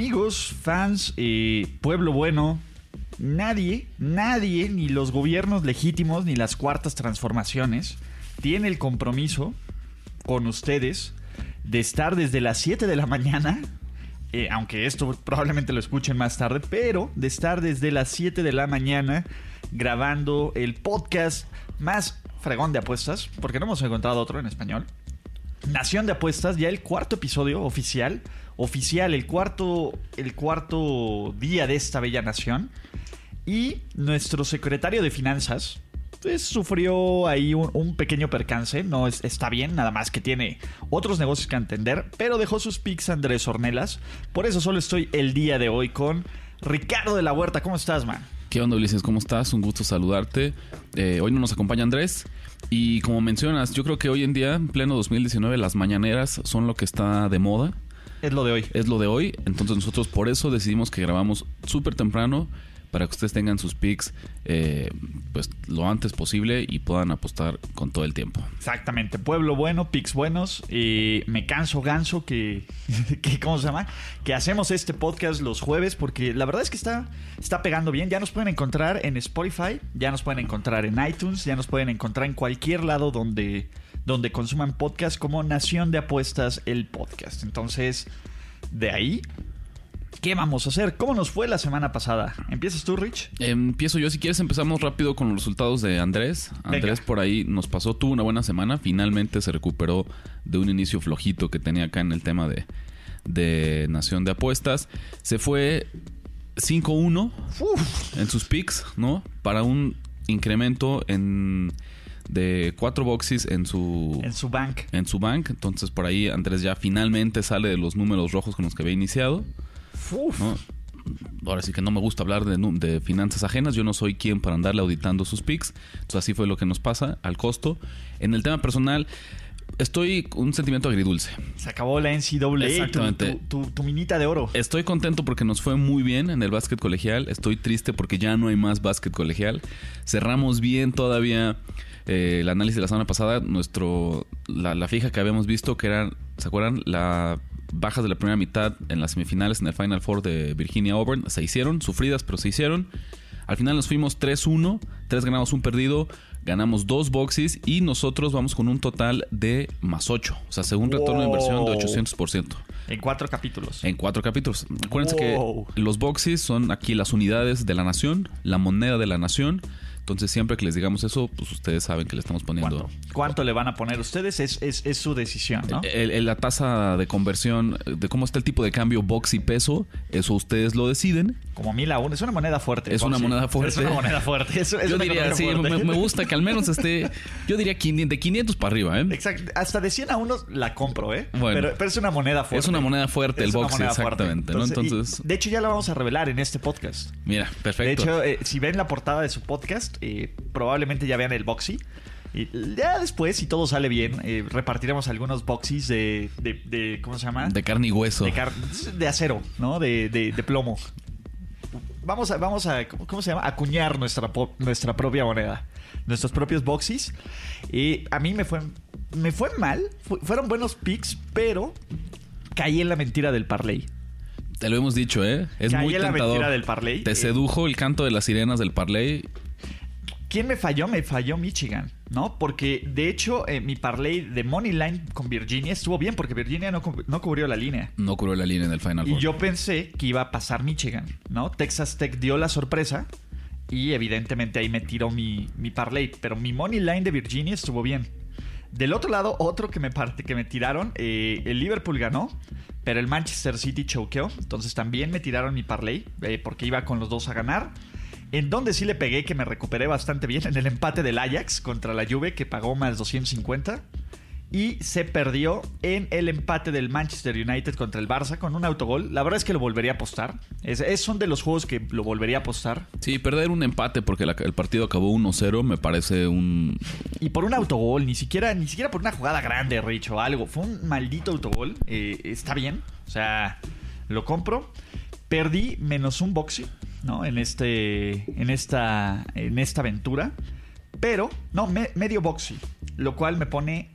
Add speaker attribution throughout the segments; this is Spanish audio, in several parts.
Speaker 1: Amigos, fans, eh, pueblo bueno, nadie, nadie, ni los gobiernos legítimos, ni las cuartas transformaciones, tiene el compromiso con ustedes de estar desde las 7 de la mañana, eh, aunque esto probablemente lo escuchen más tarde, pero de estar desde las 7 de la mañana grabando el podcast más fregón de apuestas, porque no hemos encontrado otro en español. Nación de Apuestas, ya el cuarto episodio oficial. Oficial, el cuarto, el cuarto día de esta bella nación. Y nuestro secretario de Finanzas pues, sufrió ahí un, pequeño percance. No es- está bien, nada más que tiene otros negocios que atender. Pero dejó sus pics Andrés Ornelas. Por eso solo estoy el día de hoy con Ricardo de la Huerta. ¿Cómo estás, man?
Speaker 2: ¿Qué onda, Ulises? ¿Cómo estás? Un gusto saludarte. Eh, hoy no nos acompaña Andrés. Y como mencionas, yo creo que hoy en día, en pleno 2019, las mañaneras son lo que está de moda.
Speaker 1: Es lo de hoy.
Speaker 2: Es lo de hoy. Entonces nosotros por eso decidimos que grabamos súper temprano para que ustedes tengan sus picks eh, pues lo antes posible y puedan apostar con todo el tiempo.
Speaker 1: Exactamente, pueblo bueno, pics buenos. eh, me canso ganso que, que, ¿cómo se llama? Que hacemos este podcast los jueves porque la verdad es que está, está pegando bien. Ya nos pueden encontrar en Spotify, ya nos pueden encontrar en iTunes, ya nos pueden encontrar en cualquier lado donde, donde consuman podcast como Nación de Apuestas, el podcast. Entonces, de ahí, ¿qué vamos a hacer? ¿Cómo nos fue la semana pasada? ¿Empiezas tú, Rich?
Speaker 2: Empiezo yo, si quieres empezamos rápido con los resultados de Andrés. Andrés
Speaker 1: Venga.
Speaker 2: por ahí nos pasó, tuvo una buena semana, finalmente se recuperó de un inicio flojito que tenía acá en el tema de, de Nación de Apuestas. Se fue 5-1 en sus picks, ¿no? Para un incremento en de cuatro boxes en su
Speaker 1: En su bank.
Speaker 2: en su bank. Entonces por ahí Andrés ya finalmente sale de los números rojos con los que había iniciado.
Speaker 1: Uf.
Speaker 2: ¿no? Ahora sí que no me gusta hablar de, finanzas ajenas. Yo no soy quien para andarle auditando sus picks. Entonces así fue lo que nos pasa al costo. En el tema personal, estoy con un sentimiento agridulce.
Speaker 1: Se acabó la NCAA,
Speaker 2: Exactamente.
Speaker 1: tu, tu- tu minita de oro.
Speaker 2: Estoy contento porque nos fue muy bien en el básquet colegial. Estoy triste porque ya no hay más básquet colegial. Cerramos bien todavía eh, el análisis de la semana pasada. Nuestro la, la fija que habíamos visto que eran, ¿se acuerdan? La bajas de la primera mitad en las semifinales en el Final Four de Virginia Auburn se hicieron, sufridas, pero se hicieron. Al final nos fuimos 3-1, 3 ganamos, un perdido, ganamos dos boxes y nosotros vamos con un total de más 8. O sea, según retorno de inversión de
Speaker 1: Wow.
Speaker 2: 800%.
Speaker 1: En cuatro capítulos.
Speaker 2: En cuatro capítulos. Acuérdense
Speaker 1: Wow.
Speaker 2: que los boxes son aquí las unidades de la nación, la moneda de la nación. Entonces, siempre que les digamos eso, pues ustedes saben que le estamos poniendo.
Speaker 1: ¿Cuánto? ¿Cuánto le van a poner ustedes? Es, es, es su decisión, ¿no?
Speaker 2: El- el- la tasa de conversión, de cómo está el tipo de cambio box y peso, eso ustedes lo deciden.
Speaker 1: Como mil a uno. Es una moneda fuerte.
Speaker 2: Es una moneda fuerte.
Speaker 1: Es una moneda fuerte. Es,
Speaker 2: yo diría, sí, me, me gusta que al menos esté, yo diría 500, de 500 para arriba, ¿eh?
Speaker 1: Exacto. Hasta de 100 a 1 la compro, ¿eh?
Speaker 2: Bueno.
Speaker 1: pero, pero es una moneda fuerte.
Speaker 2: Es una moneda fuerte el
Speaker 1: fuerte.
Speaker 2: exactamente, ¿no?
Speaker 1: y,
Speaker 2: Entonces-
Speaker 1: de hecho, ya la vamos a revelar en este podcast.
Speaker 2: Mira,
Speaker 1: De
Speaker 2: perfecto.
Speaker 1: hecho, eh, si ven la portada de su podcast, eh, probablemente ya vean el boxy. Y ya después, si todo sale bien, eh, repartiremos algunos boxies de, de, de- ¿Cómo se llama?
Speaker 2: de carne y hueso.
Speaker 1: de, car- de acero, ¿no? De, de- plomo. Vamos a, vamos a, ¿cómo se llama? Acuñar nuestra, nuestra propia moneda. Nuestros propios boxes. Y a mí me fue, me fue mal. Fu- fueron buenos picks, pero caí en la mentira del parlay.
Speaker 2: Te lo hemos dicho, ¿eh? Es
Speaker 1: Caí
Speaker 2: muy
Speaker 1: en la
Speaker 2: tentador.
Speaker 1: mentira del parlay.
Speaker 2: Te
Speaker 1: Eh,
Speaker 2: sedujo el canto de las sirenas del parlay.
Speaker 1: ¿Quién me falló? Me falló Michigan, ¿no? Porque de hecho eh, mi parlay de Money Line con Virginia estuvo bien porque Virginia no, no cubrió la línea.
Speaker 2: No cubrió la línea en el Final
Speaker 1: Y yo pensé que iba a pasar Michigan, ¿no? Texas Tech dio la sorpresa y evidentemente ahí me tiró mi, mi parlay. Pero mi money line de Virginia estuvo bien. Del otro lado, otro que me, parte, que me tiraron, eh, el Liverpool ganó, pero el Manchester City choqueó. Entonces también me tiraron mi parlay eh, porque iba con los dos a ganar. En donde sí le pegué, que me recuperé bastante bien, en el empate del Ajax contra la Juve, que pagó más 250. Y se perdió en el empate del Manchester United contra el Barça con un autogol. La verdad es que lo volvería a apostar. Es, es son de los juegos que lo volvería a apostar.
Speaker 2: Sí, perder un empate porque la- el partido acabó 1-0 me parece un...
Speaker 1: Y por un autogol, ni siquiera, ni siquiera por una jugada grande, Rich, o algo. Fue un maldito autogol. Eh, está bien. O sea, lo compro. Perdí menos un boxy, ¿no? En este. En esta. En esta aventura. Pero. No, me- medio boxy. Lo cual me pone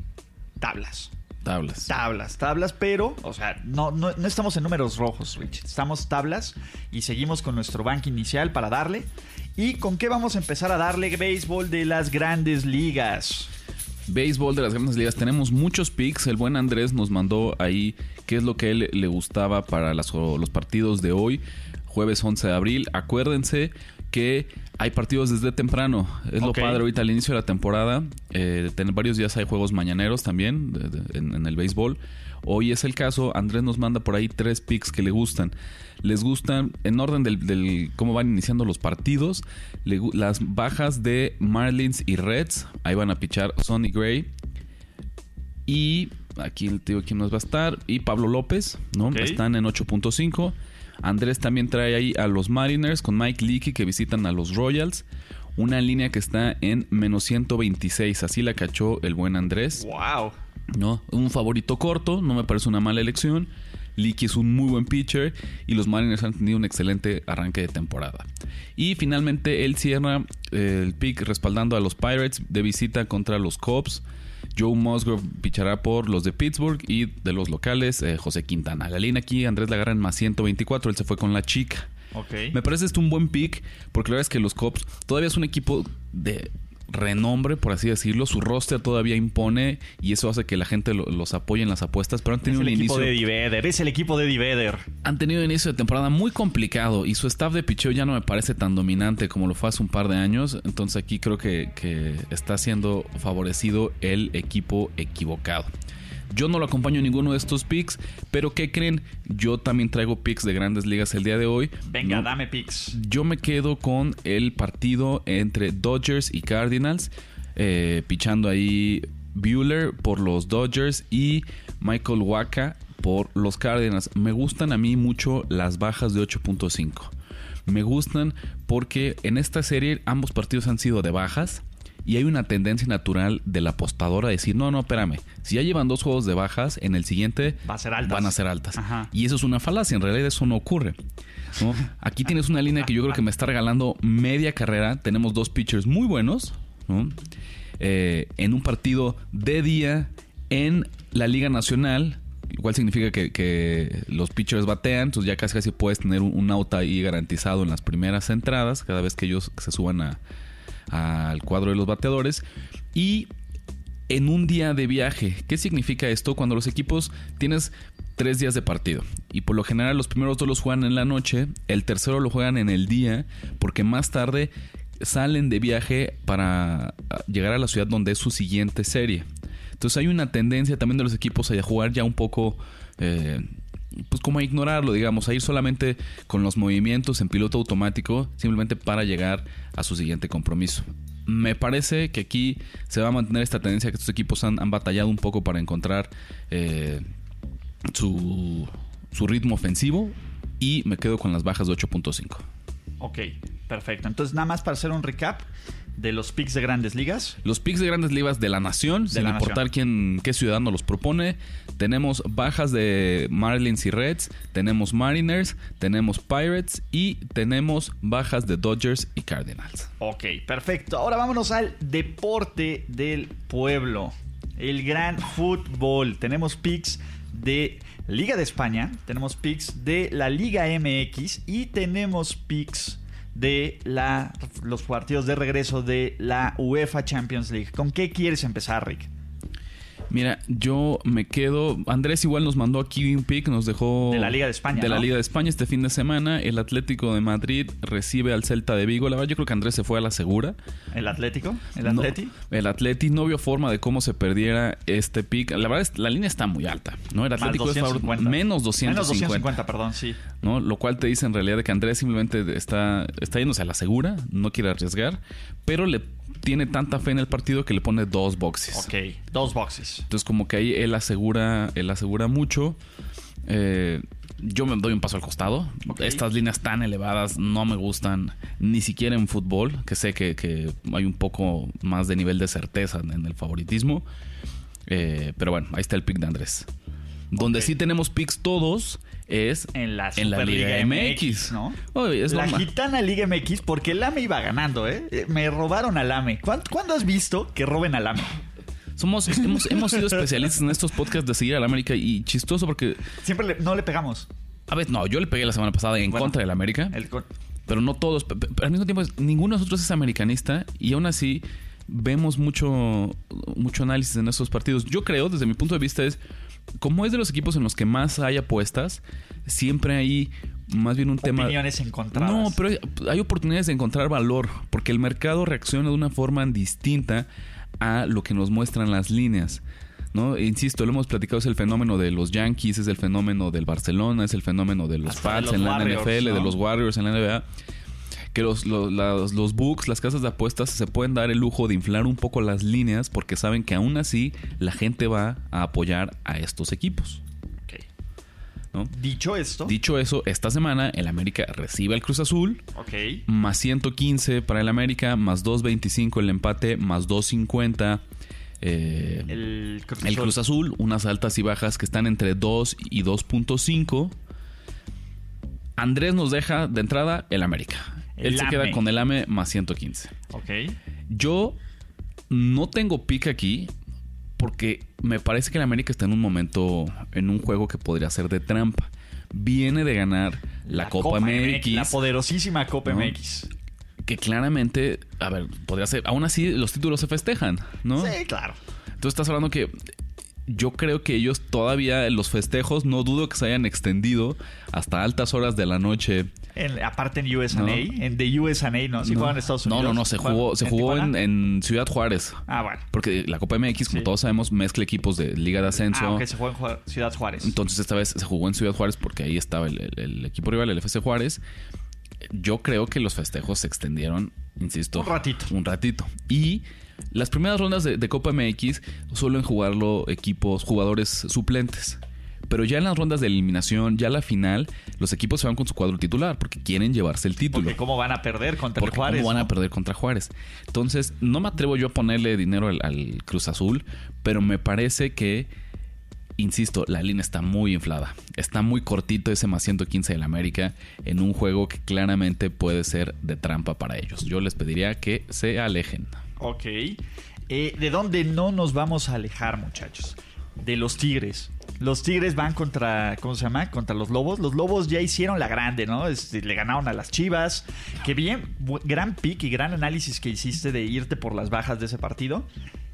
Speaker 1: tablas.
Speaker 2: Tablas.
Speaker 1: Tablas, tablas, pero, o sea, no, no, no estamos en números rojos, Rich. Estamos tablas y seguimos con nuestro bank inicial para darle. ¿Y con qué vamos a empezar a darle béisbol de las grandes ligas?
Speaker 2: Béisbol de las grandes ligas. Tenemos muchos picks. El buen Andrés nos mandó ahí qué es lo que a él le gustaba para las- los partidos de hoy, jueves 11 de abril. Acuérdense que hay partidos desde temprano. Es lo padre ahorita al inicio de la temporada. Eh, varios días hay juegos mañaneros también de- de- en, en el béisbol. Hoy es el caso. Andrés nos manda por ahí tres picks que le gustan. Les gustan, en orden del, del cómo van iniciando los partidos, le las bajas de Marlins y Reds. Ahí van a pichar Sonny Gray. Y aquí te digo quién nos va a estar. Y Pablo López, ¿no?
Speaker 1: Ok.
Speaker 2: Están en 8.5. Andrés también trae ahí a los Mariners con Mike Leakey que visitan a los Royals. Una línea que está en menos 126. Así la cachó el buen Andrés.
Speaker 1: ¡Wow!
Speaker 2: ¿no? Un favorito corto, no me parece una mala elección. Leakey es un muy buen pitcher y los Mariners han tenido un excelente arranque de temporada. Y finalmente él cierra eh, el pick respaldando a los Pirates de visita contra los Cubs. Joe Musgrove pichará por los de Pittsburgh y de los locales eh, José Quintana. La línea aquí Andrés la agarra en más 124, él se fue con la chica.
Speaker 1: Ok.
Speaker 2: Me parece esto un buen pick porque la verdad es que los Cubs todavía es un equipo de renombre, por así decirlo. Su roster todavía impone y eso hace que la gente lo- los apoye en las apuestas, pero han
Speaker 1: Es
Speaker 2: tenido
Speaker 1: el
Speaker 2: un
Speaker 1: equipo
Speaker 2: inicio...
Speaker 1: de Vedder. Es el equipo de Eddie Vedder.
Speaker 2: Han tenido un inicio de temporada muy complicado y su staff de picheo ya no me parece tan dominante como lo fue hace un par de años. Entonces aquí creo que, que está siendo favorecido el equipo equivocado. Yo no lo acompaño en ninguno de estos picks, pero ¿qué creen? Yo también traigo picks de grandes ligas el día de hoy.
Speaker 1: Venga,
Speaker 2: No-
Speaker 1: dame picks.
Speaker 2: yo me quedo con el partido entre Dodgers y Cardinals. eh, pichando ahí Bueller por los Dodgers y Michael Waka por los Cardinals. Me gustan a mí mucho las bajas de 8.5. Me gustan porque en esta serie ambos partidos han sido de bajas. Y hay una tendencia natural del apostador a decir, no, no, espérame, si ya llevan dos juegos de bajas, en el siguiente
Speaker 1: Va a ser altas.
Speaker 2: van a ser altas.
Speaker 1: Ajá.
Speaker 2: Y eso es una falacia, en realidad eso no ocurre. ¿no? Aquí tienes una línea que yo creo que me está regalando media carrera. Tenemos dos pitchers muy buenos. ¿no? Eh, en un partido de día en la Liga Nacional. Igual significa que, que los pitchers batean, entonces ya casi casi puedes tener un, un out ahí garantizado en las primeras entradas, cada vez que ellos se suban a- al cuadro de los bateadores. Y en un día de viaje. ¿Qué significa esto? Cuando los equipos tienes tres días de partido y por lo general los primeros dos los juegan en la noche, el tercero lo juegan en el día porque más tarde salen de viaje para ah, llegar a la ciudad donde es su siguiente serie. Entonces hay una tendencia también de los equipos a jugar ya un poco... eh, pues como a ignorarlo, digamos, a ir solamente con los movimientos en piloto automático, simplemente para llegar a su siguiente compromiso. Me parece que aquí se va a mantener esta tendencia que estos equipos han, batallado un poco para encontrar eh, su, su ritmo ofensivo y me quedo con las bajas de 8.5.
Speaker 1: Ok, perfecto. Entonces, nada más para hacer un recap de los picks de grandes ligas.
Speaker 2: Los picks de grandes ligas de la nación, sin
Speaker 1: la
Speaker 2: importar quién, qué ciudadano los propone. Tenemos bajas de Marlins y Reds, tenemos Mariners, tenemos Pirates y tenemos bajas de Dodgers y Cardinals.
Speaker 1: Ok, perfecto. Ahora vámonos al deporte del pueblo. El gran fútbol. Tenemos picks de Liga de España, tenemos picks de la Liga MX y tenemos picks de la, los partidos de regreso de la UEFA Champions League. ¿Con qué quieres empezar, Rick?
Speaker 2: Mira, yo me quedo. Andrés igual nos mandó aquí un pick, nos dejó.
Speaker 1: De la Liga de España,
Speaker 2: De la
Speaker 1: ¿no?
Speaker 2: Liga de España este fin de semana. El Atlético de Madrid recibe al Celta de Vigo. La verdad, yo creo que Andrés se fue a la segura.
Speaker 1: ¿El Atlético? ¿El
Speaker 2: No,
Speaker 1: Atleti?
Speaker 2: el Atleti no vio forma de cómo se perdiera este pick. La verdad, es, la línea está muy alta, ¿no? El Atlético es favor-
Speaker 1: 250.
Speaker 2: menos 250.
Speaker 1: Menos 250, perdón, sí.
Speaker 2: ¿no? Lo cual te dice en realidad que Andrés simplemente está, está yéndose a la segura, no quiere arriesgar, pero le tiene tanta fe en el partido que le pone dos boxes.
Speaker 1: Ok, dos boxes.
Speaker 2: Entonces como que ahí él asegura, él asegura mucho. Eh, yo me doy un paso al costado. Estas líneas tan elevadas no me gustan ni siquiera en fútbol, que sé que, que hay un poco más de nivel de certeza en el favoritismo. Eh, pero bueno, ahí está el pick de Andrés. Donde sí tenemos picks todos es
Speaker 1: En la,
Speaker 2: en la Liga MX,
Speaker 1: ¿no?
Speaker 2: Oye, es
Speaker 1: la gitana Liga MX, porque el AME iba ganando, ¿eh? Eh, Me robaron al AME. ¿Cuándo, cuándo has visto que roben al AME?
Speaker 2: Somos, hemos, hemos sido especialistas en estos podcasts de seguir al América y chistoso porque,
Speaker 1: Siempre le- no le pegamos.
Speaker 2: a ver, no, yo le pegué la semana pasada en
Speaker 1: Bueno,
Speaker 2: contra del América,
Speaker 1: El
Speaker 2: pero no todos. Pe- pe- Pero al mismo tiempo, ninguno de nosotros es americanista y aún así vemos mucho, mucho análisis en estos partidos. Yo creo, desde mi punto de vista, es como es de los equipos en los que más hay apuestas, siempre hay más bien un tema.
Speaker 1: opiniones encontradas.
Speaker 2: No, pero hay, hay oportunidades de encontrar valor, porque el mercado reacciona de una forma distinta a lo que nos muestran las líneas. ¿no? Insisto, lo hemos platicado, es el fenómeno de los Yankees, es el fenómeno del Barcelona, es el fenómeno de los
Speaker 1: Hasta de
Speaker 2: Pats
Speaker 1: los
Speaker 2: en la
Speaker 1: Warriors,
Speaker 2: NFL, de los Warriors en la NBA. Que los, los, las- los books, las casas de apuestas, se pueden dar el lujo de inflar un poco las líneas porque saben que aún así la gente va a apoyar a estos equipos.
Speaker 1: Dicho esto,
Speaker 2: Dicho eso, esta semana el América recibe al Cruz Azul,
Speaker 1: ok.
Speaker 2: más 115 para el América, más 225 el empate, más 250 eh, el,
Speaker 1: El Cruz,
Speaker 2: Cruz Azul, unas altas y bajas que están entre 2 y 2.5. Andrés nos deja de entrada el América.
Speaker 1: El
Speaker 2: Él se queda con el AME más 115.
Speaker 1: Ok.
Speaker 2: Yo no tengo pick aquí porque me parece que el América está en un momento, en un juego que podría ser de trampa. Viene de ganar la, Copa, MX,
Speaker 1: La poderosísima Copa
Speaker 2: ¿no?
Speaker 1: MX.
Speaker 2: que claramente, a ver, podría ser, aún así los títulos se festejan, ¿no?
Speaker 1: Sí, claro.
Speaker 2: Entonces estás hablando que yo creo que ellos todavía los festejos no dudo que se hayan extendido hasta altas horas de la noche.
Speaker 1: En- aparte en USA,
Speaker 2: No.
Speaker 1: en The USA, ¿no? Si
Speaker 2: no,
Speaker 1: juegan en Estados
Speaker 2: no,
Speaker 1: Unidos.
Speaker 2: no, no, se
Speaker 1: ¿Juegan
Speaker 2: jugó, se jugó en, Ciudad Juárez.
Speaker 1: Ah, bueno.
Speaker 2: Porque la Copa MX, como
Speaker 1: Sí.
Speaker 2: todos sabemos, mezcla equipos de Liga de Ascenso.
Speaker 1: Ah, se juega en Ciudad Juárez.
Speaker 2: Entonces esta vez se jugó en Ciudad Juárez porque ahí estaba el, el- el equipo rival, el FC Juárez. Yo creo que los festejos se extendieron, insisto.
Speaker 1: Un ratito.
Speaker 2: Un ratito. Y las primeras rondas de, de Copa MX suelen jugarlo equipos, jugadores suplentes. Pero ya en las rondas de eliminación, ya la final, los equipos se van con su cuadro titular porque quieren llevarse el título.
Speaker 1: Porque cómo van a perder contra
Speaker 2: Porque
Speaker 1: Juárez.
Speaker 2: cómo van a perder contra Juárez. Entonces, no me atrevo yo a ponerle dinero al, al Cruz Azul, pero me parece que, insisto, la línea está muy inflada. Está muy cortito ese más 115 del América en un juego que claramente puede ser de trampa para ellos. Yo les pediría que se alejen.
Speaker 1: Ok. Eh, ¿De dónde no nos vamos a alejar, muchachos? De los Tigres. Los Tigres van contra, ¿cómo se llama? Contra los Lobos. Los Lobos ya hicieron la grande, ¿no? Le ganaron a las Chivas. Que bien, gran pick y gran análisis que hiciste de irte por las bajas de ese partido.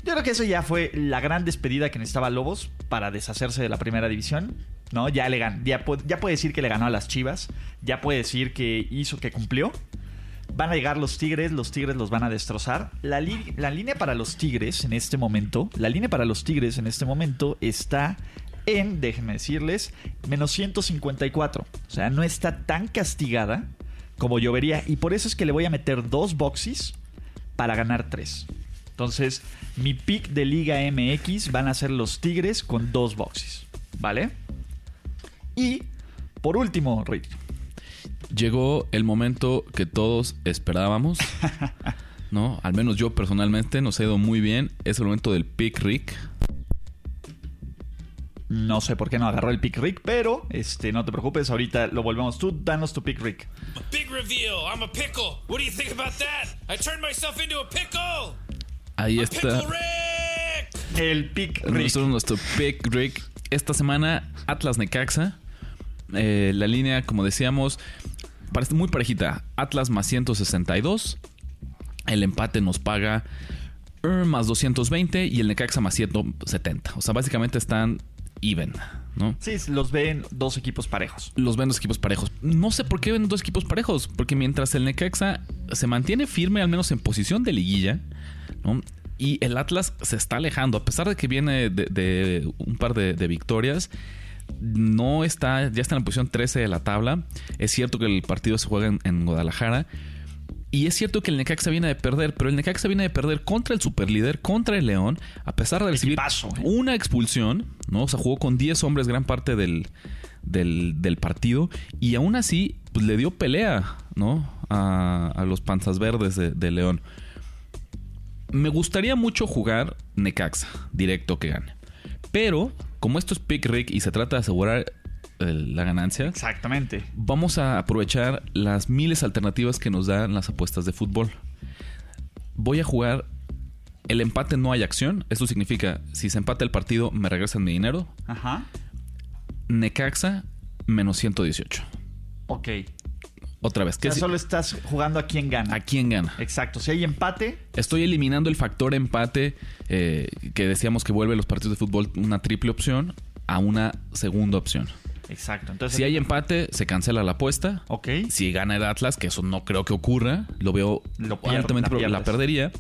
Speaker 1: Yo creo que eso ya fue la gran despedida que necesitaba Lobos para deshacerse de la primera división. ¿No? Ya le gan- ya, pu- ya puede decir que le ganó a las Chivas. Ya puede decir que hizo, que cumplió. Van a llegar los Tigres, los Tigres los van a destrozar. La línea para los Tigres en este momento, la línea para los Tigres en este momento está en, déjenme decirles, menos 154. O sea, no está tan castigada como yo vería. Y por eso es que le voy a meter dos boxes para ganar tres. Entonces, mi pick de Liga MX van a ser los Tigres con dos boxes. ¿Vale? Y, por último, Rick.
Speaker 2: Llegó el momento que todos esperábamos. ¿No? Al menos yo personalmente nos ha ido muy bien. Es el momento del pick Rick.
Speaker 1: No sé por qué no agarró el pick Rick, pero este, no te preocupes, ahorita lo volvemos. Tú danos tu pick Rick.
Speaker 3: A big reveal. I'm a pickle. What do you think about that? I turned myself into a pickle.
Speaker 2: Ahí
Speaker 3: A
Speaker 2: está.
Speaker 3: pickle Rick.
Speaker 1: El pick Rick.
Speaker 2: Nuestro, nuestro pick Rick. Esta semana, Atlas Necaxa. Eh, la línea, como decíamos, parece muy parejita. Atlas más 162. El empate nos paga er, más 220 y el Necaxa más 170. O sea, básicamente están even, ¿no?
Speaker 1: Sí, los ven dos equipos parejos.
Speaker 2: Los ven dos equipos parejos. No sé por qué ven dos equipos parejos, porque mientras el Necaxa se mantiene firme, al menos en posición de liguilla, ¿no? Y el Atlas se está alejando, a pesar de que viene de, de un par de, de victorias no está, ya está en la posición 13 de la tabla. Es cierto que el partido se juega en, en, Guadalajara. Y es cierto que el Necaxa viene de perder, pero el Necaxa viene de perder contra el superlíder, contra el León, a pesar de recibir
Speaker 1: Equipazo, ¿eh?
Speaker 2: una expulsión, ¿no? O sea, jugó con 10 hombres gran parte del, del, del partido y aún así pues, le dio pelea, ¿no? A, a los panzas verdes de, de León. Me gustaría mucho jugar Necaxa, directo que gane. Pero, como esto es pick Rick y se trata de asegurar la ganancia,
Speaker 1: Exactamente.
Speaker 2: vamos a aprovechar las miles alternativas que nos dan las apuestas de fútbol. Voy a jugar el empate no hay acción. Esto significa, si se empata el partido, me regresan mi dinero.
Speaker 1: Ajá.
Speaker 2: Necaxa, menos 118.
Speaker 1: Ok.
Speaker 2: Otra vez.
Speaker 1: O
Speaker 2: ¿qué
Speaker 1: sea,
Speaker 2: si-
Speaker 1: solo estás jugando a quién gana.
Speaker 2: ¿A quién gana?
Speaker 1: Exacto. Si hay empate,
Speaker 2: Estoy eliminando el factor empate eh, que decíamos que vuelve los partidos de fútbol una triple opción a una segunda opción.
Speaker 1: Exacto. Entonces,
Speaker 2: Si hay empate, se cancela la apuesta.
Speaker 1: Ok.
Speaker 2: Si gana el Atlas, que eso no creo que ocurra, lo veo
Speaker 1: Lo
Speaker 2: altamente
Speaker 1: la
Speaker 2: probable, la, perdería.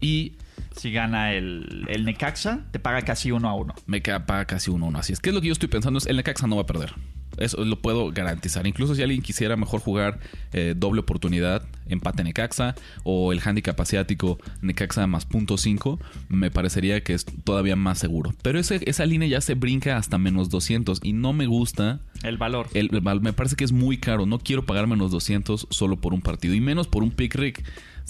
Speaker 2: Y
Speaker 1: Si gana el, el Necaxa, te paga casi uno a uno.
Speaker 2: me queda para casi uno uno. Así es que es lo que yo estoy pensando es el Necaxa no va a perder. Eso lo puedo garantizar. Incluso si alguien quisiera mejor jugar eh, doble oportunidad, empate Necaxa o el handicap asiático Necaxa más punto 5, me parecería que es todavía más seguro. Pero ese- esa línea ya se brinca hasta menos 200 y no me gusta.
Speaker 1: El valor.
Speaker 2: El- el- me parece que es muy caro. No quiero pagar menos 200 solo por un partido y menos por un pick Rick.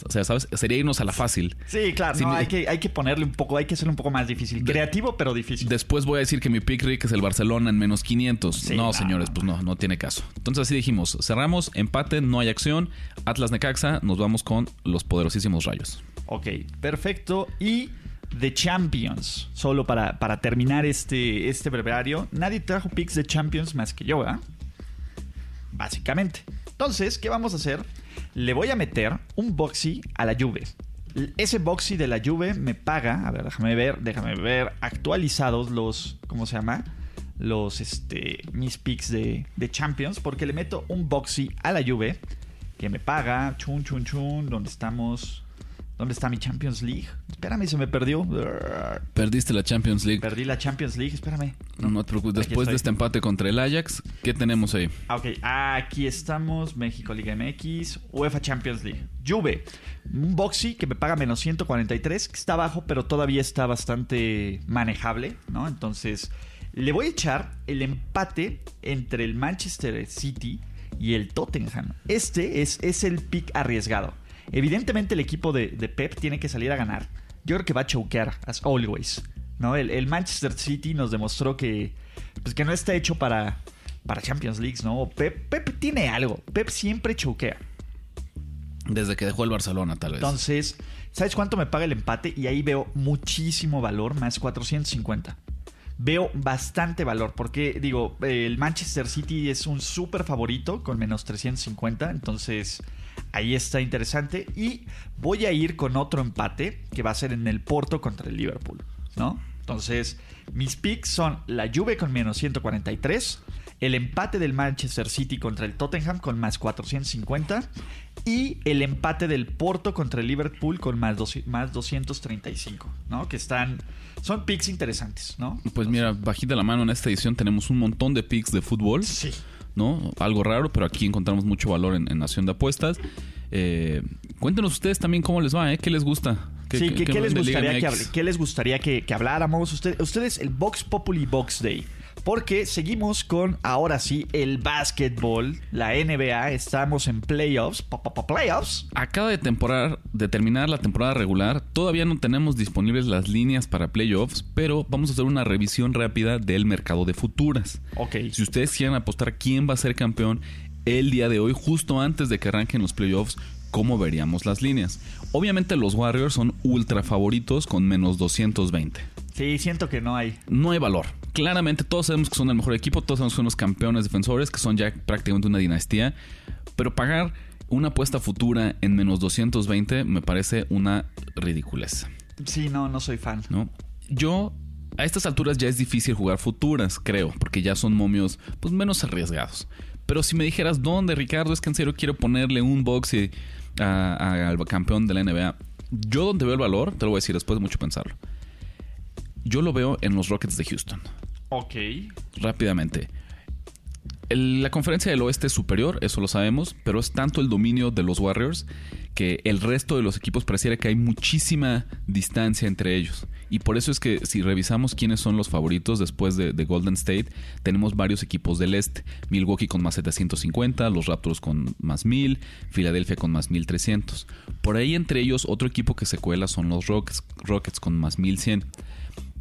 Speaker 2: O sea, ¿sabes? Sería irnos a la fácil.
Speaker 1: Sí, claro.
Speaker 2: Sí,
Speaker 1: no,
Speaker 2: me-
Speaker 1: hay, que, hay que ponerle un poco, hay que hacerlo un poco más difícil. Creativo, pero difícil.
Speaker 2: Después voy a decir que mi pick Rick es el Barcelona en menos 500.
Speaker 1: Sí,
Speaker 2: no,
Speaker 1: no,
Speaker 2: señores, pues no, no tiene caso. Entonces así dijimos, cerramos, empate, no hay acción. Atlas Necaxa, nos vamos con los poderosísimos rayos.
Speaker 1: Ok, perfecto. Y The Champions, solo para, para terminar este, este. Nadie trajo picks de Champions más que yo, ¿verdad? Básicamente. Entonces, ¿qué vamos a hacer? Le voy a meter un boxy a la Juve. Ese boxy de la Juve me paga, a ver, déjame ver, déjame ver, actualizados los, ¿cómo se llama? Los, este, mis picks de, de Champions, porque le meto un boxy a la Juve que me paga, chun, chun, chun, ¿dónde estamos? ¿Dónde está mi Champions League? Espérame, se me perdió.
Speaker 2: Perdiste la Champions League.
Speaker 1: Perdí la Champions League, espérame.
Speaker 2: No, no te preocupes. Después de este empate contra el Ajax, ¿qué tenemos ahí?
Speaker 1: Ah, Ok, aquí estamos. México Liga MX, UEFA Champions League. Juve, un boxy que me paga menos 143, que está bajo, pero todavía está bastante manejable, ¿no? Entonces, le voy a echar el empate entre el Manchester City y el Tottenham. Este es, es el pick arriesgado. Evidentemente el equipo de, de Pep tiene que salir a ganar. Yo creo que va a choquear, as always. ¿no? El, el Manchester City nos demostró que, pues, que no está hecho para, para Champions League, ¿no? Pep, Pep tiene algo. Pep siempre choquea.
Speaker 2: Desde que dejó el Barcelona, tal vez.
Speaker 1: Entonces, ¿sabes cuánto me paga el empate? Y ahí veo muchísimo valor, más 450. Veo bastante valor, porque digo, el Manchester City es un súper favorito con menos 350, entonces ahí está interesante. Y voy a ir con otro empate que va a ser en el Porto contra el Liverpool, ¿no? Entonces, mis picks son la Juve con menos 143, el empate del Manchester City contra el Tottenham con más 450 y el empate del Porto contra el Liverpool con más, doci- más 235, ¿no? Que están... Son picks interesantes, ¿no?
Speaker 2: Pues mira, bajita la mano en esta edición tenemos un montón de picks de fútbol.
Speaker 1: Sí.
Speaker 2: ¿No? Algo raro, pero aquí encontramos mucho valor en, en Nación de Apuestas. Eh, cuéntenos ustedes también cómo les va, ¿eh? ¿Qué les gusta? ¿Qué,
Speaker 1: sí,
Speaker 2: qué-
Speaker 1: ¿qué,
Speaker 2: qué
Speaker 1: qué les gustaría que, hable- qué les gustaría que, que habláramos? Usted- ustedes, el Box Populi Box Day. Porque seguimos con, ahora sí, el básquetbol, la NBA. Estamos en playoffs. pa, pa, pa, playoffs.
Speaker 2: Acaba de, temporar, de terminar la temporada regular. Todavía no tenemos disponibles las líneas para playoffs, pero vamos a hacer una revisión rápida del mercado de futuras.
Speaker 1: Ok.
Speaker 2: Si ustedes quieren apostar quién va a ser campeón el día de hoy, justo antes de que arranquen los playoffs, ¿cómo veríamos las líneas? Obviamente los Warriors son ultra favoritos con menos 220.
Speaker 1: Sí, siento que no hay.
Speaker 2: No hay valor. Claramente todos sabemos que son el mejor equipo, todos sabemos que son los campeones defensores, que son ya prácticamente una dinastía, pero pagar una apuesta futura en menos 220 me parece una ridiculez.
Speaker 1: Sí, no, no soy fan.
Speaker 2: ¿no? Yo, a estas alturas ya es difícil jugar futuras, creo, porque ya son momios pues menos arriesgados. Pero si me dijeras, ¿dónde, Ricardo? Es que en serio quiero ponerle un a- al campeón de la NBA. Yo donde veo el valor, te lo voy a decir después de mucho pensarlo. Yo lo veo en los Rockets de Houston.
Speaker 1: Ok.
Speaker 2: Rápidamente. La conferencia del oeste es superior, eso lo sabemos, pero es tanto el dominio de los Warriors que el resto de los equipos pareciera que hay muchísima distancia entre ellos. Y por eso es que si revisamos quiénes son los favoritos después de, de Golden State, tenemos varios equipos del este. Milwaukee con más 750, los Raptors con más 1000, Filadelfia con más 1300. Por ahí entre ellos otro equipo que se cuela son los Rockets, Rockets con más 1100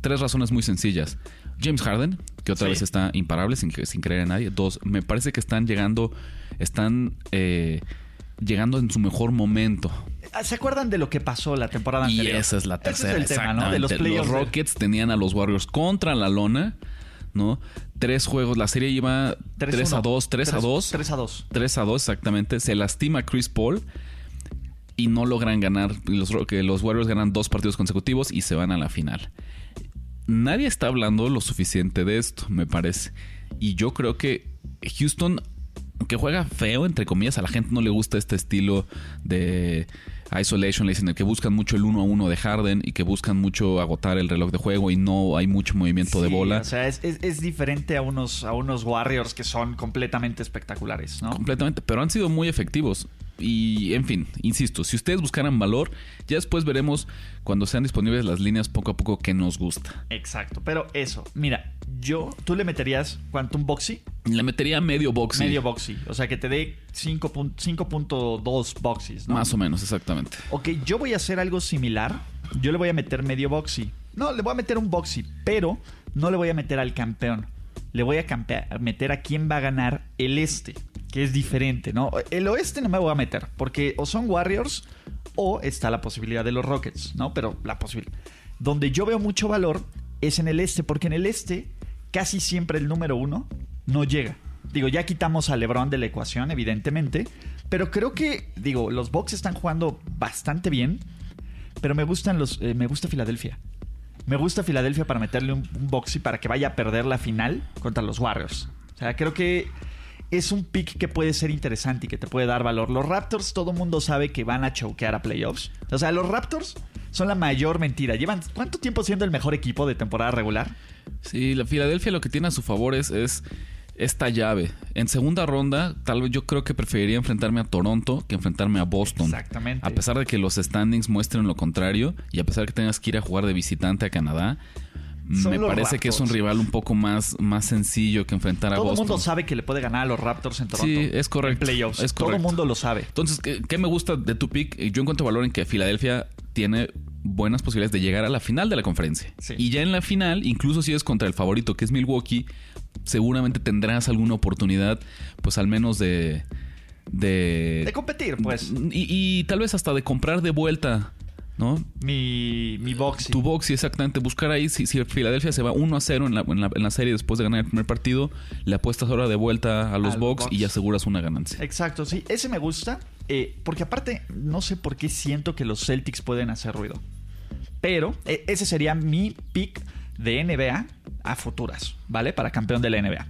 Speaker 2: tres razones muy sencillas. James Harden, que otra
Speaker 1: Sí.
Speaker 2: vez está imparable sin, que- sin creer en nadie. Dos, me parece que están llegando, están eh, llegando en su mejor momento.
Speaker 1: ¿Se acuerdan de lo que pasó la temporada
Speaker 2: Y
Speaker 1: anterior?
Speaker 2: esa es la tercera.
Speaker 1: el tema, ¿no? De los.
Speaker 2: Los Rockets tenían a los Warriors contra la lona, ¿no? Tres juegos, la serie iba 3, a 2, 3 a 2.
Speaker 1: 3 a 2.
Speaker 2: 3 a 2 exactamente. Se lastima Chris Paul y no logran ganar. Y Los, que los Warriors ganan dos partidos consecutivos y se van a la final. Nadie está hablando lo suficiente de esto, me parece. Y yo creo que Houston, aunque juega feo, entre comillas, a la gente no le gusta este estilo de isolation, le dicen el que buscan mucho el uno a uno de Harden y que buscan mucho agotar el reloj de juego y no hay mucho movimiento de bola.
Speaker 1: O sea, es, es- es diferente a unos, a unos Warriors que son completamente espectaculares, ¿no?
Speaker 2: Completamente, pero han sido muy efectivos. Y, en fin, insisto, si ustedes buscaran valor, ya después veremos cuando sean disponibles las líneas poco a poco que nos gusta.
Speaker 1: Exacto. Pero eso, mira, yo, ¿tú le meterías cuánto un boxy?
Speaker 2: Le metería medio boxing.
Speaker 1: Medio boxy. O sea, que te dé 5 pun- 5.2 boxys, ¿no?
Speaker 2: Más o menos, exactamente.
Speaker 1: Ok, yo voy a hacer algo similar. Yo le voy a meter medio boxy. No, le voy a meter un boxy, pero no le voy a meter al campeón. Le voy a campe- a meter a quién va a ganar el este, que es diferente, ¿no? El oeste no me voy a meter, porque o son Warriors o está la posibilidad de los Rockets, ¿no? Pero la posibilidad. Donde yo veo mucho valor es en el este, porque en el este casi siempre el número uno no llega. Digo, ya quitamos a LeBron de la ecuación, evidentemente, pero creo que, digo, los Bucks están jugando bastante bien, pero me gustan los, eh, me gusta Filadelfia. Me gusta Filadelfia para meterle un, un boxy para que vaya a perder la final contra los Warriors. O sea, creo que es un pick que puede ser interesante y que te puede dar valor. Los Raptors, todo mundo sabe que van a choquear a playoffs. O sea, los Raptors son la mayor mentira. Llevan cuánto tiempo siendo el mejor equipo de temporada regular?
Speaker 2: Sí, la Filadelfia lo que tiene a su favor es, es esta llave. En segunda ronda, tal vez yo creo que preferiría enfrentarme a Toronto que enfrentarme a Boston.
Speaker 1: Exactamente.
Speaker 2: A pesar de que los standings muestren lo contrario y a pesar de que tengas que ir a jugar de visitante a Canadá,
Speaker 1: Son
Speaker 2: me parece que es un rival un poco más, más sencillo que enfrentar a
Speaker 1: Todo el
Speaker 2: Boston.
Speaker 1: mundo sabe que le puede ganar a los Raptors en Toronto.
Speaker 2: Sí, es correcto.
Speaker 1: En playoffs.
Speaker 2: Es
Speaker 1: Todo el mundo lo sabe.
Speaker 2: Entonces, ¿qué, qué me gusta de tu pick? Yo encuentro valor en que Filadelfia tiene buenas posibilidades de llegar a la final de la conferencia.
Speaker 1: Sí.
Speaker 2: Y ya en la final, incluso si es contra el favorito que es Milwaukee, seguramente tendrás alguna oportunidad, pues al menos de... De,
Speaker 1: De competir, pues.
Speaker 2: y, y tal vez hasta de comprar de vuelta, ¿no?
Speaker 1: Mi, mi boxy.
Speaker 2: Tu boxy, exactamente. Buscar ahí, si, si Filadelfia se va 1 a 0 en la, en, la, en la serie después de ganar el primer partido, le apuestas ahora de vuelta a los Bucks. y aseguras una ganancia.
Speaker 1: Exacto, sí. Ese me gusta. eh, porque aparte, no sé por qué siento que los Celtics pueden hacer ruido. Pero eh, ese sería mi pick de NBA a futuras, ¿vale? Para campeón de la NBA.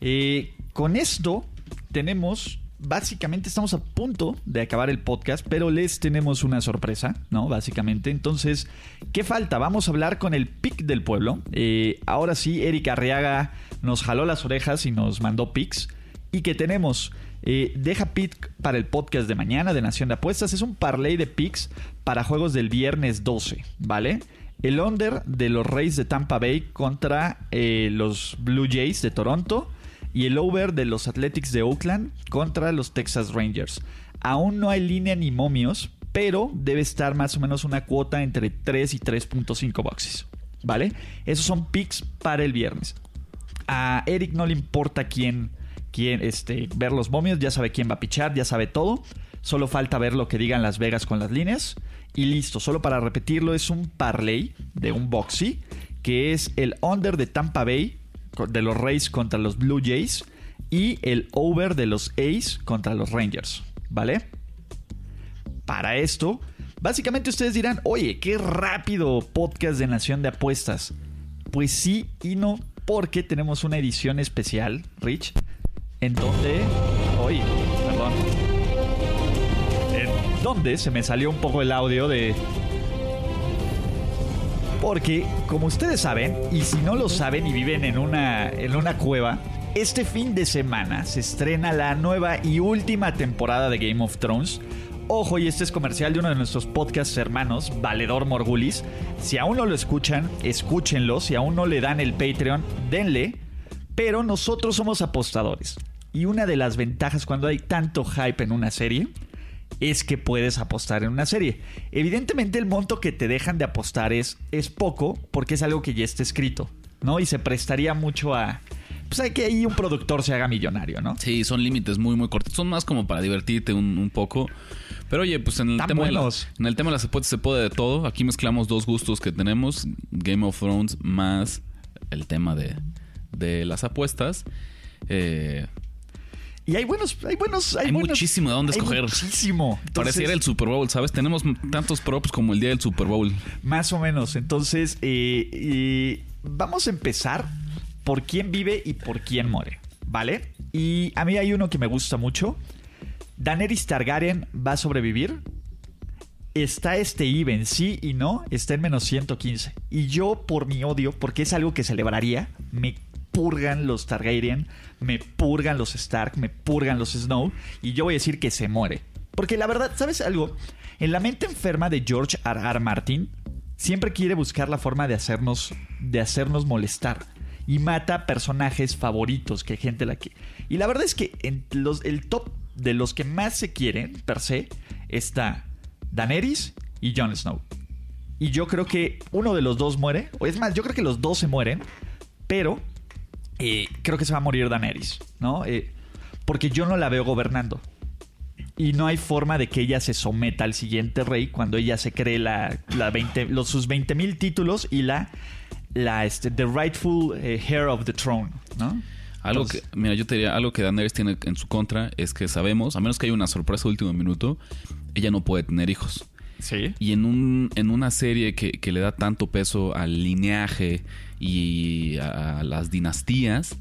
Speaker 1: Eh, con esto tenemos... Básicamente estamos a punto de acabar el podcast, pero les tenemos una sorpresa, ¿no? Básicamente. Entonces, ¿qué falta? Vamos a hablar con el pick del pueblo. Eh, ahora sí, Eric Arriaga nos jaló las orejas y nos mandó picks. Y que tenemos, eh, deja pick para el podcast de mañana de Nación de Apuestas. Es un parlay de picks para juegos del viernes 12, ¿vale? El under de los Rays de Tampa Bay contra eh, los Blue Jays de Toronto. Y el over de los Athletics de Oakland contra los Texas Rangers. Aún no hay línea ni momios, pero debe estar más o menos una cuota entre 3 y 3.5 boxes. ¿Vale? Esos son picks para el viernes. A Eric no le importa quién, quién este, ver los momios, ya sabe quién va a pichar, ya sabe todo. Solo falta ver lo que digan Las Vegas con las líneas. Y listo, solo para repetirlo, es un parlay de un boxy, que es el under de Tampa Bay de los Rays contra los Blue Jays y el over de los A's contra los Rangers, ¿vale? Para esto Básicamente ustedes dirán, oye, qué rápido podcast de Nación de Apuestas. Pues sí y no, porque tenemos una edición especial, Rich, en donde... Oye, donde se me salió un poco el audio de... Porque, como ustedes saben, y si no lo saben y viven en una, en una cueva, este fin de semana se estrena la nueva y última temporada de Game of Thrones. Ojo, y este es comercial de uno de nuestros podcasts hermanos, Valedor Morgulis. Si aún no lo escuchan, escúchenlo. Si aún no le dan el Patreon, denle. Pero nosotros somos apostadores. Y una de las ventajas cuando hay tanto hype en una serie es que puedes apostar en una serie. Evidentemente el monto que te dejan de apostar es, es poco porque es algo que ya está escrito, ¿no? Y se prestaría mucho a... Pues hay que ahí un productor se haga millonario, ¿no?
Speaker 2: Sí, son límites muy, muy cortos. Son más como para divertirte un, un poco. Pero oye, pues en el,
Speaker 1: Tan
Speaker 2: tema de la- en el tema de las apuestas se puede de todo. Aquí mezclamos dos gustos que tenemos. Game of Thrones más el tema de, de las apuestas. Eh,
Speaker 1: Y hay buenos, hay buenos, hay,
Speaker 2: Hay
Speaker 1: buenos-
Speaker 2: muchísimo de dónde
Speaker 1: hay
Speaker 2: escoger.
Speaker 1: Muchísimo. Entonces,
Speaker 2: pareciera el Super Bowl, ¿sabes? Tenemos tantos props como el día del Super Bowl.
Speaker 1: Más o menos. Entonces, eh, eh, vamos a empezar por quién vive y por quién muere, ¿vale? Y a mí hay uno que me gusta mucho. Daenerys Targaryen va a sobrevivir. Está este even, sí y no, está en menos 115. Y yo, por mi odio, porque es algo que celebraría, me purgan los Targaryen, me purgan los Stark, me purgan los Snow, y yo voy a decir que se muere. Porque la verdad, ¿sabes algo? En la mente enferma de George R. Martin, siempre quiere buscar la forma de hacernos, de hacernos molestar. Y mata personajes favoritos que gente la quiere. Y la verdad es que en los, el top de los que más se quieren, per se, está Daenerys y Jon Snow. Y yo creo que uno de los dos muere. O es más, yo creo que los dos se mueren. Pero eh, creo que se va a morir Daenerys, ¿no? Eh, porque yo no la veo gobernando. Y no hay forma de que ella se someta al siguiente rey cuando ella se cree la, la 20, los, sus 20 mil títulos y la, la este, the rightful eh, heir of the throne, ¿no?
Speaker 2: Algo
Speaker 1: Entonces-
Speaker 2: que, mira, yo te diría, algo que Daenerys tiene en su contra es que sabemos, a menos que haya una sorpresa de último minuto, ella no puede tener hijos.
Speaker 1: Sí.
Speaker 2: Y en, un, en una serie que, que le da tanto peso al lineaje y a, a las dinastías,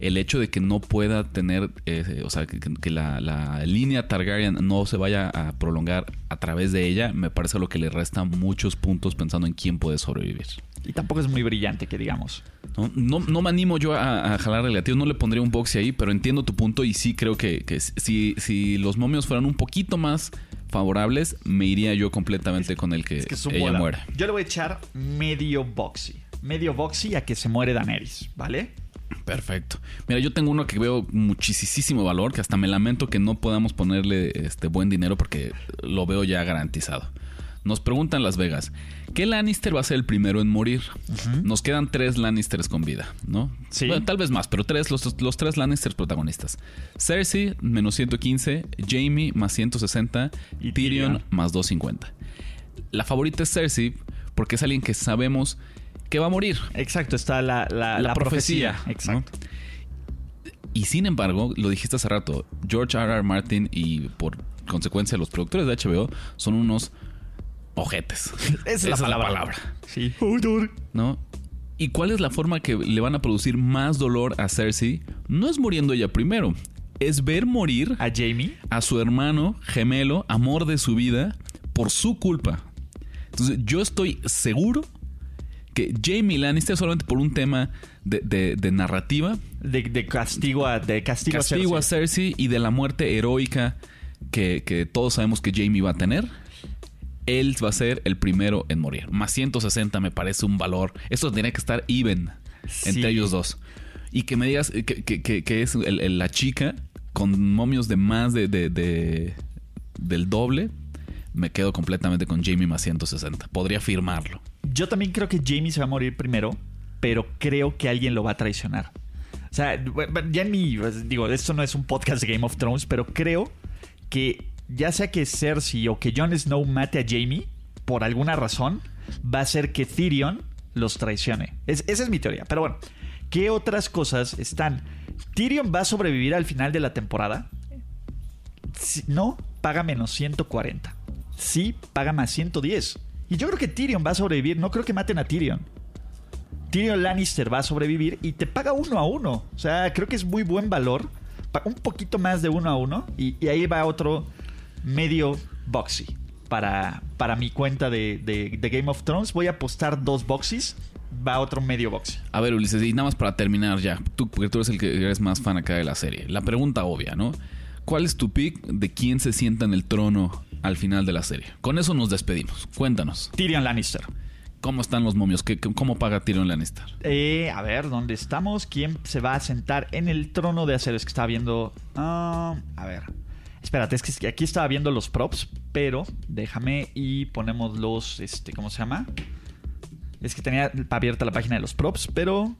Speaker 2: el hecho de que no pueda tener, eh, o sea, que, que la, la línea Targaryen no se vaya a prolongar a través de ella, me parece lo que le resta muchos puntos pensando en quién puede sobrevivir.
Speaker 1: Y tampoco es muy brillante, que digamos.
Speaker 2: ¿no? No, no me animo yo a, a jalar relativo, no le pondría un boxe ahí, pero entiendo tu punto y sí creo que, que si, si los momios fueran un poquito más favorables, me iría yo completamente con el que,
Speaker 1: Es que
Speaker 2: ella muera.
Speaker 1: Yo le voy a echar medio boxy. Medio boxy a que se muere Daenerys, ¿vale?
Speaker 2: Perfecto. Mira, yo tengo uno que veo muchísimo valor, que hasta me lamento que no podamos ponerle este buen dinero porque lo veo ya garantizado. Nos preguntan Las Vegas, ¿qué Lannister va a ser el primero en morir? Nos quedan tres Lannisters con vida, ¿no?
Speaker 1: Sí.
Speaker 2: Bueno, tal vez más, pero tres, los, los tres Lannisters protagonistas. Cersei, menos 115, Jamie, más 160,
Speaker 1: Y
Speaker 2: y
Speaker 1: Tyrion.
Speaker 2: Tyrion, más 250. La favorita es Cersei porque es alguien que sabemos que va a morir.
Speaker 1: Exacto, está la, la,
Speaker 2: La
Speaker 1: la
Speaker 2: profecía,
Speaker 1: profecía. Exacto.
Speaker 2: Y sin embargo, lo dijiste hace rato, George R. R. Martin y por consecuencia los productores de HBO son unos ojetes.
Speaker 1: Esa es la palabra. Sí.
Speaker 2: ¿no? ¿Y cuál es la forma que le van a producir más dolor a Cersei? No es muriendo ella primero, es ver morir
Speaker 1: A Jamie.
Speaker 2: a su hermano gemelo, amor de su vida, por su culpa. Entonces, yo estoy seguro que Jamie Lannister, solamente por un tema de, de- de narrativa,
Speaker 1: De, de castigo a, de castigo, a
Speaker 2: castigo a
Speaker 1: Cersei.
Speaker 2: Cersei y de la muerte heroica que, que todos sabemos que Jamie va a tener. Él va a ser el primero en morir. Más 160 me parece un valor. Esto tendría que estar even
Speaker 1: Sí.
Speaker 2: entre ellos dos. Y que me digas que, que- que- que es el- el- la chica con momios de más de, de- de- del doble. Me quedo completamente con Jamie más 160. Podría firmarlo.
Speaker 1: Yo también creo que Jamie se va a morir primero, pero creo que alguien lo va a traicionar. O sea, ya en mi. pues, Digo, esto no es un podcast de Game of Thrones, pero creo que ya sea que Cersei o que Jon Snow mate a Jamie, por alguna razón, va a ser que Tyrion los traicione. Es- esa es mi teoría. Pero bueno, ¿qué otras cosas están? ¿Tyrion va a sobrevivir al final de la temporada? Si- no, paga menos 140. Sí paga más 110. Y yo creo que Tyrion va a sobrevivir. No creo que maten a Tyrion. Tyrion Lannister va a sobrevivir y te paga uno a uno. O sea, creo que es muy buen valor. Un poquito más de uno a uno. Y, ahí va otro medio boxy. Para, para mi cuenta de, de- Game of Thrones. Voy a apostar dos boxies. Va otro medio boxy.
Speaker 2: A ver, Ulises, y nada más para terminar ya, tú, porque tú eres el que eres más fan acá de la serie. La pregunta obvia, ¿no? ¿Cuál es tu pick de quién se sienta en el trono al final de la serie? Con eso nos despedimos. Cuéntanos,
Speaker 1: Tyrion Lannister.
Speaker 2: ¿cómo están los momios? ¿Qué, qué- ¿Cómo paga Tyrion Lannister?
Speaker 1: Eh, a ver, ¿dónde estamos? ¿Quién se va a sentar en el trono de acero? Es que estaba viendo. ah, a ver. Espérate, es que aquí estaba viendo los props, pero déjame y ponemos los. Este, ¿Cómo se llama? Es que tenía abierta la página de los props, pero.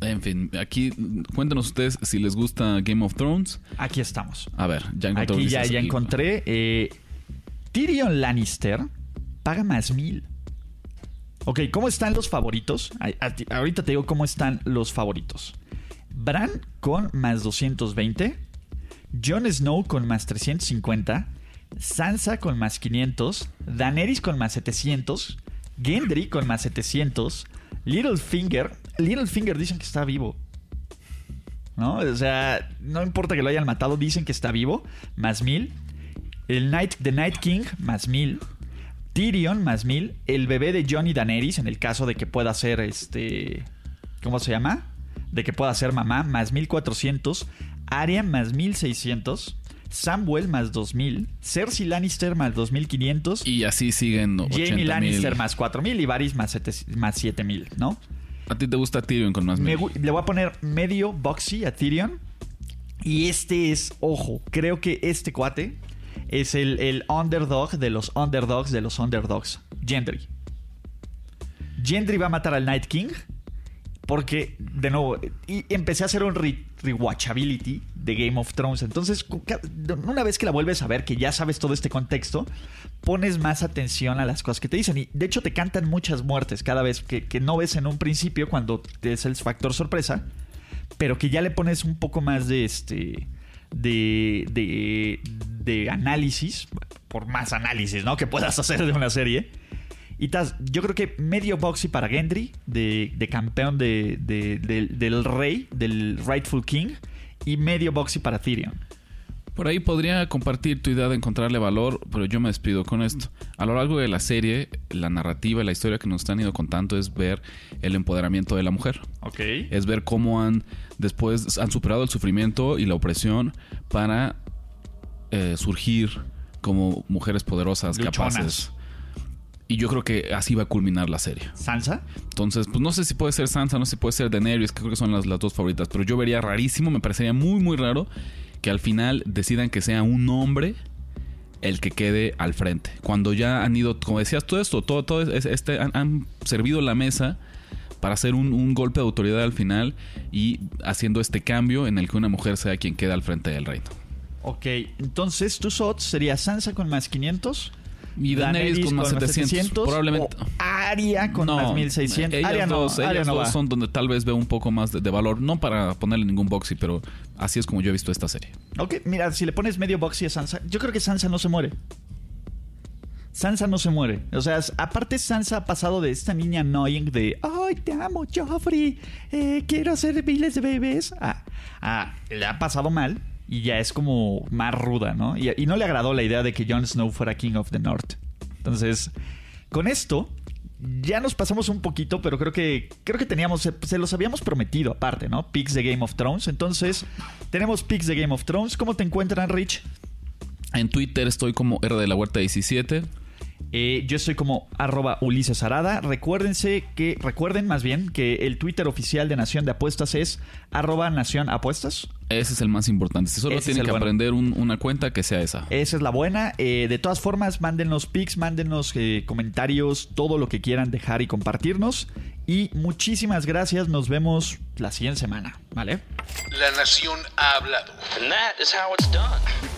Speaker 2: En fin, aquí cuéntanos ustedes si les gusta Game of Thrones.
Speaker 1: Aquí estamos.
Speaker 2: A ver, ya encontré
Speaker 1: Aquí ya, ya
Speaker 2: aquí.
Speaker 1: encontré. eh, Tyrion Lannister paga más mil. Ok, ¿cómo están los favoritos? Ahorita te digo cómo están los favoritos. Bran con más 220. Jon Snow con más 350. Sansa con más 500. Daenerys con más 700. Gendry con más 700. Littlefinger. Littlefinger dicen que está vivo. ¿No? O sea, no importa que lo hayan matado, dicen que está vivo. Más mil. El Night, The Night King, más mil. Tyrion, más mil. El bebé de Johnny Daenerys, en el caso de que pueda ser este. ¿Cómo se llama? De que pueda ser mamá, más 1400. Arya, más 1600. Samuel, más 2000. Cersei Lannister, más 2500.
Speaker 2: Y así siguen 80
Speaker 1: Jamie Lannister, más 4000. Y Varys, más, sete- más 7000, ¿no?
Speaker 2: ¿A ti te gusta Tyrion con más
Speaker 1: Me
Speaker 2: mil?
Speaker 1: gu- le voy a poner medio boxy a Tyrion. Y este es, ojo, creo que este cuate es el, el underdog de los underdogs de los underdogs. Gendry. Gendry va a matar al Night King. Porque, de nuevo, y empecé a hacer un re- rewatchability de Game of Thrones. Entonces, una vez que la vuelves a ver, que ya sabes todo este contexto, pones más atención a las cosas que te dicen. Y de hecho, te cantan muchas muertes cada vez que, que no ves en un principio cuando es el factor sorpresa, pero que ya le pones un poco más de este. De, de, de análisis, por más análisis, ¿no? Que puedas hacer de una serie. Y tas, yo creo que medio boxy para Gendry, de, de campeón de, de- del- del rey, del Rightful King, y medio boxy para Tyrion.
Speaker 2: Por ahí podría compartir tu idea de encontrarle valor, pero yo me despido con esto. A lo largo de la serie, la narrativa, la historia que nos están ido contando es ver el empoderamiento de la mujer.
Speaker 1: Ok.
Speaker 2: Es ver cómo han después han superado el sufrimiento y la opresión para eh, surgir como mujeres poderosas,
Speaker 1: Luchonas.
Speaker 2: capaces. Y yo creo que así va a culminar la serie.
Speaker 1: ¿Sansa?
Speaker 2: Entonces, pues no sé si puede ser Sansa, no sé si puede ser Daenerys, que creo que son las, las dos favoritas, pero yo vería rarísimo, me parecería muy, muy raro que al final decidan que sea un hombre el que quede al frente. Cuando ya han ido, como decías, todo esto, todo, todo es- este, han, han servido la mesa para hacer un, un golpe de autoridad al final y haciendo este cambio en el que una mujer sea quien queda al frente del reino.
Speaker 1: Ok, entonces tus odds sería Sansa con más 500.
Speaker 2: Y Daenerys con más 700, probablemente.
Speaker 1: O Arya con más 1600.
Speaker 2: Ellas
Speaker 1: Arya no,
Speaker 2: dos,
Speaker 1: Arya
Speaker 2: ellas
Speaker 1: no
Speaker 2: dos son donde tal vez veo un poco más de, de valor. No para ponerle ningún boxy, pero así es como yo he visto esta serie.
Speaker 1: Ok, mira, si le pones medio boxy a Sansa, yo creo que Sansa no se muere. Sansa no se muere. O sea, aparte Sansa ha pasado de esta niña annoying de ¡Ay, te amo, Joffrey! Eh, quiero hacer miles de bebés. A, a- le ha pasado mal y ya es como más ruda, ¿no? Y, no le agradó la idea de que Jon Snow fuera King of the North. Entonces, con esto ya nos pasamos un poquito, pero creo que creo que teníamos se, se los habíamos prometido aparte, ¿no? Picks de Game of Thrones. Entonces, tenemos picks de Game of Thrones. ¿Cómo te encuentran, Rich?
Speaker 2: En Twitter estoy como R de la Huerta 17.
Speaker 1: Eh, yo estoy como arroba Ulises Arada. Recuérdense que, recuerden más bien que el Twitter oficial de Nación de Apuestas es arroba Nación Apuestas.
Speaker 2: Ese es el más importante. Si solo
Speaker 1: Ese es
Speaker 2: tienen que
Speaker 1: bueno.
Speaker 2: aprender un- una cuenta, que sea esa.
Speaker 1: Esa es la buena. Eh, de todas formas, mándenos pics, mándenos eh, comentarios, todo lo que quieran dejar y compartirnos. Y muchísimas gracias. Nos vemos la siguiente semana. ¿Vale?
Speaker 4: La nación ha hablado.
Speaker 5: And that is how it's done.